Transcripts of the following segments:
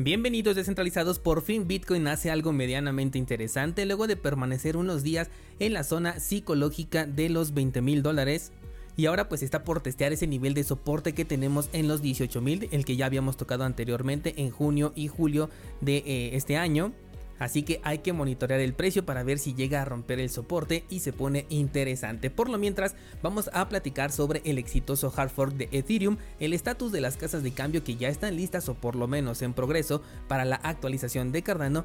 Bienvenidos descentralizados, por fin Bitcoin hace algo medianamente interesante luego de permanecer unos días en la zona psicológica de los 20 mil dólares y ahora pues está por testear ese nivel de soporte que tenemos en los 18 mil, el que ya habíamos tocado anteriormente en junio y julio de eh, este año. Así que hay que monitorear el precio para ver si llega a romper el soporte y se pone interesante. Por lo mientras, vamos a platicar sobre el exitoso hard fork de Ethereum, el estatus de las casas de cambio que ya están listas o por lo menos en progreso para la actualización de Cardano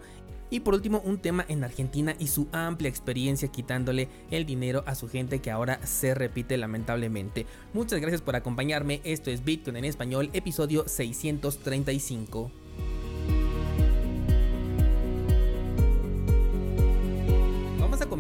y por último, un tema en Argentina y su amplia experiencia quitándole el dinero a su gente que ahora se repite lamentablemente. Muchas gracias por acompañarme. Esto es Bitcoin en español, episodio 635.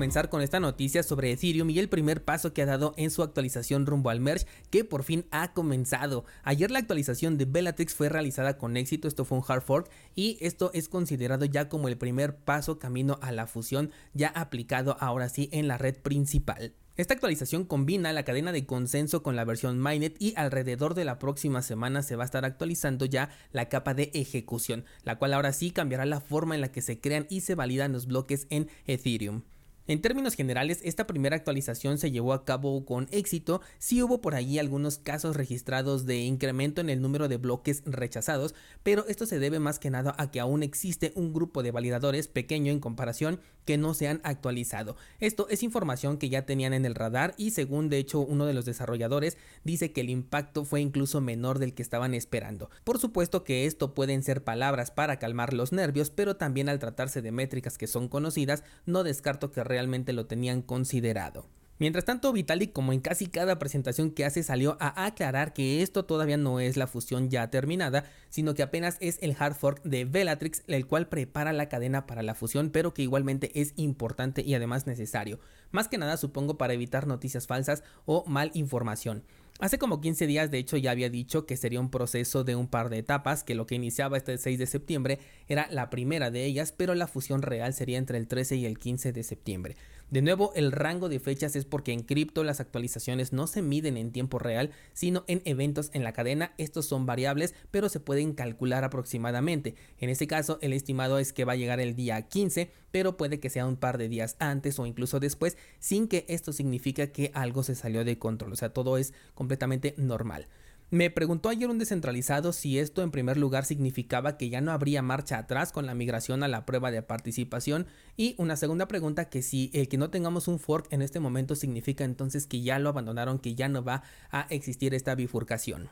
Comenzar con esta noticia sobre Ethereum y el primer paso que ha dado en su actualización rumbo al merge que por fin ha comenzado. Ayer la actualización de Bellatrix fue realizada con éxito, esto fue un hard fork y esto es considerado ya como el primer paso camino a la fusión ya aplicado ahora sí en la red principal. Esta actualización combina la cadena de consenso con la versión Mainnet y alrededor de la próxima semana se va a estar actualizando ya la capa de ejecución, la cual ahora sí cambiará la forma en la que se crean y se validan los bloques en Ethereum. En términos generales, esta primera actualización se llevó a cabo con éxito, sí hubo por allí algunos casos registrados de incremento en el número de bloques rechazados, pero esto se debe más que nada a que aún existe un grupo de validadores pequeño en comparación que no se han actualizado. Esto es información que ya tenían en el radar y según de hecho uno de los desarrolladores dice que el impacto fue incluso menor del que estaban esperando. Por supuesto que esto pueden ser palabras para calmar los nervios, pero también al tratarse de métricas que son conocidas, no descarto que realmente lo tenían considerado. Mientras tanto, Vitalik, como en casi cada presentación que hace, salió a aclarar que esto todavía no es la fusión ya terminada, sino que apenas es el hard fork de Bellatrix, el cual prepara la cadena para la fusión, pero que igualmente es importante y además necesario. Más que nada, supongo, para evitar noticias falsas o mal información. Hace como 15 días, de hecho, ya había dicho que sería un proceso de un par de etapas, que lo que iniciaba este 6 de septiembre era la primera de ellas, pero la fusión real sería entre el 13 y el 15 de septiembre. De nuevo, el rango de fechas es porque en cripto las actualizaciones no se miden en tiempo real, sino en eventos en la cadena. Estos son variables, pero se pueden calcular aproximadamente. En este caso, el estimado es que va a llegar el día 15, pero puede que sea un par de días antes o incluso después, sin que esto signifique que algo se salió de control. O sea, todo es completamente normal. Me preguntó ayer un descentralizado si esto en primer lugar significaba que ya no habría marcha atrás con la migración a la prueba de participación y una segunda pregunta que si el que no tengamos un fork en este momento significa entonces que ya lo abandonaron, que ya no va a existir esta bifurcación.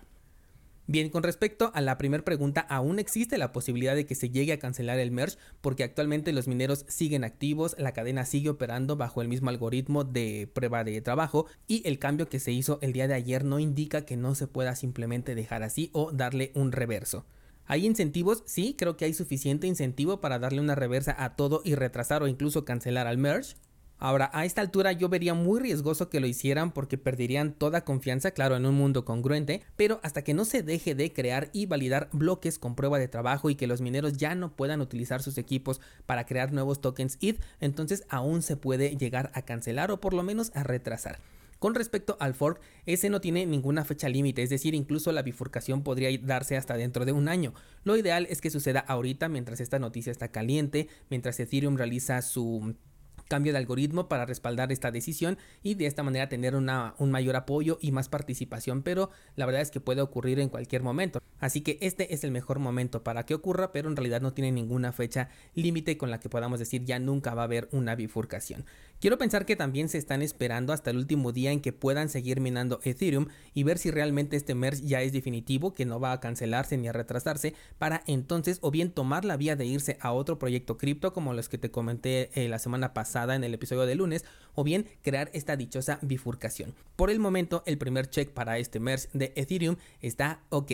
Bien, con respecto a la primera pregunta, aún existe la posibilidad de que se llegue a cancelar el merge porque actualmente los mineros siguen activos, la cadena sigue operando bajo el mismo algoritmo de prueba de trabajo y el cambio que se hizo el día de ayer no indica que no se pueda simplemente dejar así o darle un reverso. ¿Hay incentivos? Sí, creo que hay suficiente incentivo para darle una reversa a todo y retrasar o incluso cancelar al merge. Ahora, a esta altura yo vería muy riesgoso que lo hicieran porque perderían toda confianza, claro, en un mundo congruente, pero hasta que no se deje de crear y validar bloques con prueba de trabajo y que los mineros ya no puedan utilizar sus equipos para crear nuevos tokens ETH, entonces aún se puede llegar a cancelar o por lo menos a retrasar. Con respecto al fork, ese no tiene ninguna fecha límite, es decir, incluso la bifurcación podría darse hasta dentro de un año. Lo ideal es que suceda ahorita mientras esta noticia está caliente, mientras Ethereum realiza su cambio de algoritmo para respaldar esta decisión y de esta manera tener una, un mayor apoyo y más participación, pero la verdad es que puede ocurrir en cualquier momento. Así que este es el mejor momento para que ocurra, pero en realidad no tiene ninguna fecha límite con la que podamos decir ya nunca va a haber una bifurcación. Quiero pensar que también se están esperando hasta el último día en que puedan seguir minando Ethereum y ver si realmente este merge ya es definitivo, que no va a cancelarse ni a retrasarse, para entonces o bien tomar la vía de irse a otro proyecto cripto como los que te comenté eh, la semana pasada en el episodio de lunes, o bien crear esta dichosa bifurcación. Por el momento, el primer check para este merge de Ethereum está ok.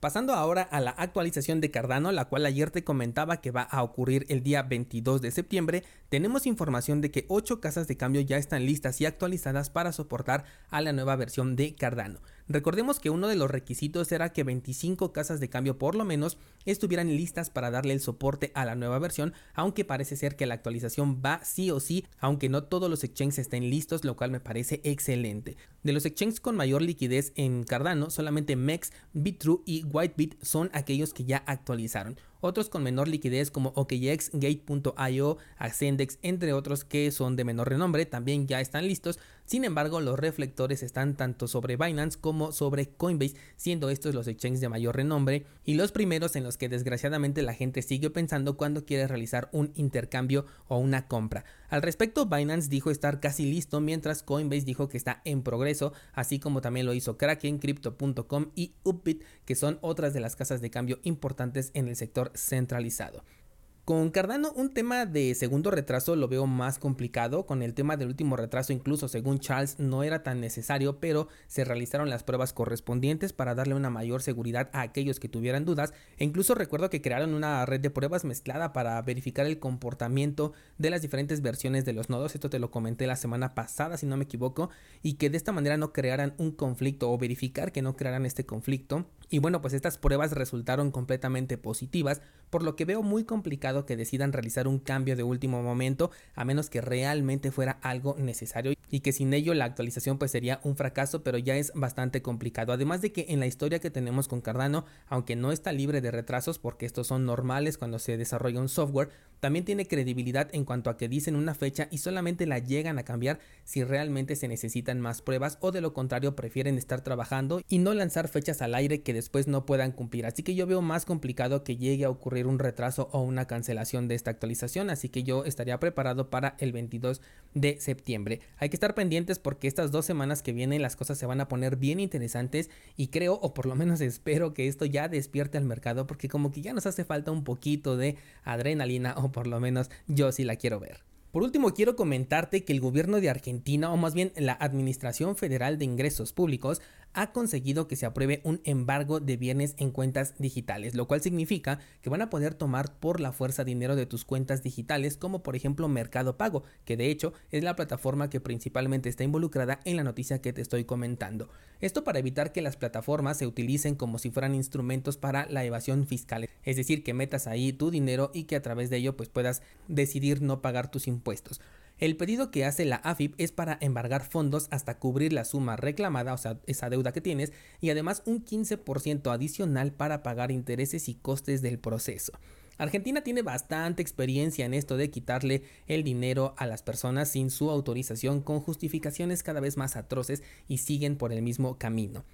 Pasando ahora a la actualización de Cardano, la cual ayer te comentaba que va a ocurrir el día 22 de septiembre, tenemos información de que 8 casas de cambio ya están listas y actualizadas para soportar a la nueva versión de Cardano. Recordemos que uno de los requisitos era que 25 casas de cambio por lo menos estuvieran listas para darle el soporte a la nueva versión, aunque parece ser que la actualización va sí o sí, aunque no todos los exchanges estén listos, lo cual me parece excelente. De los exchanges con mayor liquidez en Cardano, solamente MEX, BitTrue y Whitebit son aquellos que ya actualizaron. otros con menor liquidez como OKX, Gate.io, Ascendex, entre otros que son de menor renombre, también ya están listos. Sin embargo, los reflectores están tanto sobre Binance como sobre Coinbase, siendo estos los exchanges de mayor renombre y los primeros en los que desgraciadamente la gente sigue pensando cuando quiere realizar un intercambio o una compra. Al respecto, Binance dijo estar casi listo, mientras Coinbase dijo que está en progreso, así como también lo hizo Kraken, Crypto.com y Upbit, que son otras de las casas de cambio importantes en el sector centralizado. Con Cardano un tema de segundo retraso lo veo más complicado, con el tema del último retraso incluso según Charles no era tan necesario, pero se realizaron las pruebas correspondientes para darle una mayor seguridad a aquellos que tuvieran dudas e incluso recuerdo que crearon una red de pruebas mezclada para verificar el comportamiento de las diferentes versiones de los nodos, esto te lo comenté la semana pasada si no me equivoco, y que de esta manera no crearan un conflicto o verificar que no crearan este conflicto. Y bueno, pues estas pruebas resultaron completamente positivas, por lo que veo muy complicado que decidan realizar un cambio de último momento, a menos que realmente fuera algo necesario y que sin ello la actualización pues sería un fracaso, pero ya es bastante complicado. Además de que en la historia que tenemos con Cardano, aunque no está libre de retrasos porque estos son normales cuando se desarrolla un software, también tiene credibilidad en cuanto a que dicen una fecha y solamente la llegan a cambiar si realmente se necesitan más pruebas o de lo contrario prefieren estar trabajando y no lanzar fechas al aire que después no puedan cumplir. Así que yo veo más complicado que llegue a ocurrir un retraso o una cancelación de esta actualización, así que yo estaría preparado para el 22 de septiembre. Hay que estar pendientes porque estas dos semanas que vienen las cosas se van a poner bien interesantes y creo o por lo menos espero que esto ya despierte al mercado porque como que ya nos hace falta un poquito de adrenalina o por lo menos yo sí la quiero ver. Por último, quiero comentarte que el gobierno de Argentina, o más bien la Administración Federal de Ingresos Públicos, ha conseguido que se apruebe un embargo de bienes en cuentas digitales, lo cual significa que van a poder tomar por la fuerza dinero de tus cuentas digitales, como por ejemplo Mercado Pago, que de hecho es la plataforma que principalmente está involucrada en la noticia que te estoy comentando. Esto para evitar que las plataformas se utilicen como si fueran instrumentos para la evasión fiscal, es decir, que metas ahí tu dinero y que a través de ello pues puedas decidir no pagar tus impuestos. El pedido que hace la AFIP es para embargar fondos hasta cubrir la suma reclamada, o sea, esa deuda que tienes, y además un 15% adicional para pagar intereses y costes del proceso. Argentina tiene bastante experiencia en esto de quitarle el dinero a las personas sin su autorización con justificaciones cada vez más atroces y siguen por el mismo camino.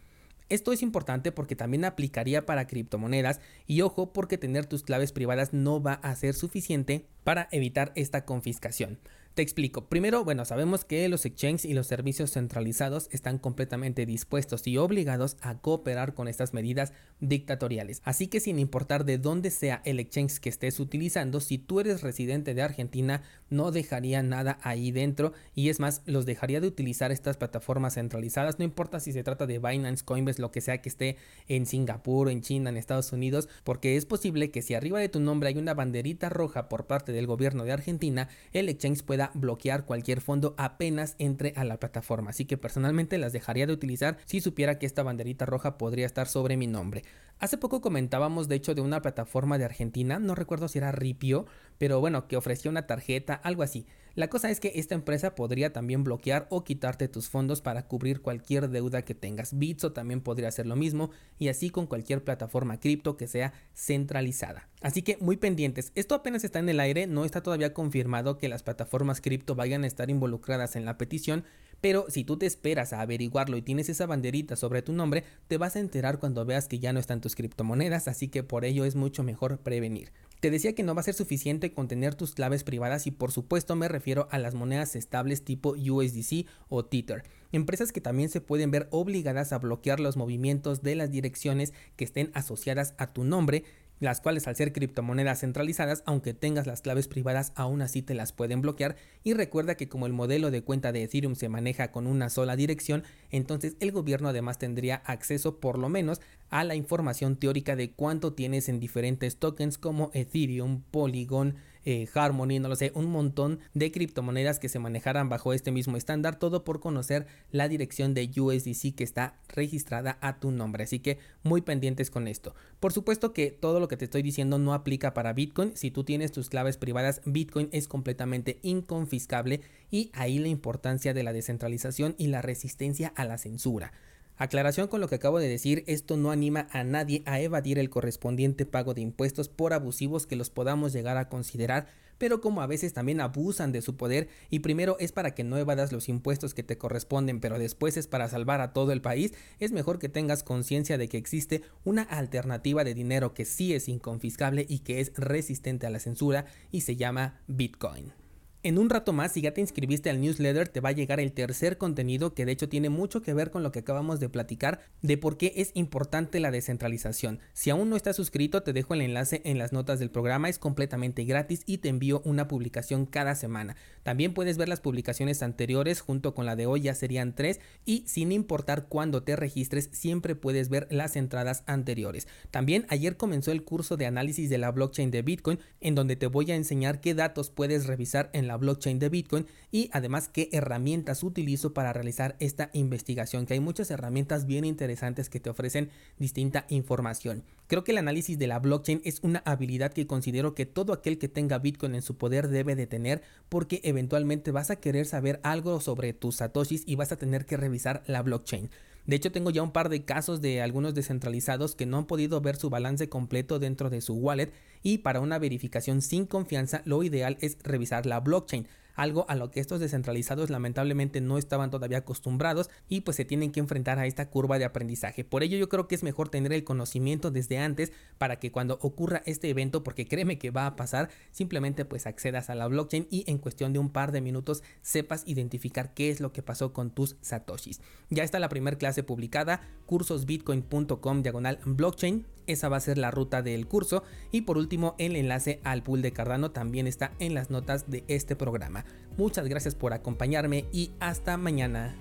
Esto es importante porque también aplicaría para criptomonedas y ojo porque tener tus claves privadas no va a ser suficiente para evitar esta confiscación. Te explico. Primero, bueno, sabemos que los exchanges y los servicios centralizados están completamente dispuestos y obligados a cooperar con estas medidas dictatoriales. Así que sin importar de dónde sea el exchange que estés utilizando, si tú eres residente de Argentina, no dejaría nada ahí dentro y es más, los dejaría de utilizar estas plataformas centralizadas, no importa si se trata de Binance, Coinbase, lo que sea que esté en Singapur, en China, en Estados Unidos, porque es posible que si arriba de tu nombre hay una banderita roja por parte del gobierno de Argentina, el exchange pueda bloquear cualquier fondo apenas entre a la plataforma. Así que personalmente las dejaría de utilizar si supiera que esta banderita roja podría estar sobre mi nombre. Hace poco comentábamos de hecho de una plataforma de Argentina, no recuerdo si era Ripio, pero bueno, que ofrecía una tarjeta, algo así. La cosa es que esta empresa podría también bloquear o quitarte tus fondos para cubrir cualquier deuda que tengas. Bitso también podría hacer lo mismo y así con cualquier plataforma cripto que sea centralizada. Así que muy pendientes, esto apenas está en el aire, no está todavía confirmado que las plataformas cripto vayan a estar involucradas en la petición, pero si tú te esperas a averiguarlo y tienes esa banderita sobre tu nombre, te vas a enterar cuando veas que ya no están tus criptomonedas, así que por ello es mucho mejor prevenir. Te decía que no va a ser suficiente con tener tus claves privadas y por supuesto me refiero a las monedas estables tipo USDC o Tether. Empresas que también se pueden ver obligadas a bloquear los movimientos de las direcciones que estén asociadas a tu nombre las cuales al ser criptomonedas centralizadas, aunque tengas las claves privadas, aún así te las pueden bloquear. Y recuerda que como el modelo de cuenta de Ethereum se maneja con una sola dirección, entonces el gobierno además tendría acceso por lo menos a la información teórica de cuánto tienes en diferentes tokens como Ethereum, Polygon, eh, Harmony, no lo sé, un montón de criptomonedas que se manejaran bajo este mismo estándar, todo por conocer la dirección de USDC que está registrada a tu nombre. Así que muy pendientes con esto. Por supuesto que todo lo que te estoy diciendo no aplica para Bitcoin. Si tú tienes tus claves privadas, Bitcoin es completamente inconfiscable y ahí la importancia de la descentralización y la resistencia a la censura. Aclaración con lo que acabo de decir, esto no anima a nadie a evadir el correspondiente pago de impuestos por abusivos que los podamos llegar a considerar, pero como a veces también abusan de su poder y primero es para que no evadas los impuestos que te corresponden, pero después es para salvar a todo el país, es mejor que tengas conciencia de que existe una alternativa de dinero que sí es inconfiscable y que es resistente a la censura y se llama Bitcoin. En un rato más, si ya te inscribiste al newsletter, te va a llegar el tercer contenido que de hecho tiene mucho que ver con lo que acabamos de platicar de por qué es importante la descentralización. Si aún no estás suscrito, te dejo el enlace en las notas del programa, es completamente gratis y te envío una publicación cada semana. También puedes ver las publicaciones anteriores junto con la de hoy, ya serían tres, y sin importar cuándo te registres, siempre puedes ver las entradas anteriores. También ayer comenzó el curso de análisis de la blockchain de Bitcoin, en donde te voy a enseñar qué datos puedes revisar en blockchain de Bitcoin y además qué herramientas utilizo para realizar esta investigación, que hay muchas herramientas bien interesantes que te ofrecen distinta información. Creo que el análisis de la blockchain es una habilidad que considero que todo aquel que tenga Bitcoin en su poder debe de tener porque eventualmente vas a querer saber algo sobre tus satoshis y vas a tener que revisar la blockchain. De hecho, tengo ya un par de casos de algunos descentralizados que no han podido ver su balance completo dentro de su wallet y para una verificación sin confianza lo ideal es revisar la blockchain algo a lo que estos descentralizados lamentablemente no estaban todavía acostumbrados y pues se tienen que enfrentar a esta curva de aprendizaje. Por ello yo creo que es mejor tener el conocimiento desde antes para que cuando ocurra este evento, porque créeme que va a pasar, simplemente pues accedas a la blockchain y en cuestión de un par de minutos sepas identificar qué es lo que pasó con tus satoshis. Ya está la primera clase publicada, cursosbitcoin.com diagonal blockchain esa va a ser la ruta del curso. Y por último, el enlace al pool de Cardano también está en las notas de este programa. Muchas gracias por acompañarme y hasta mañana.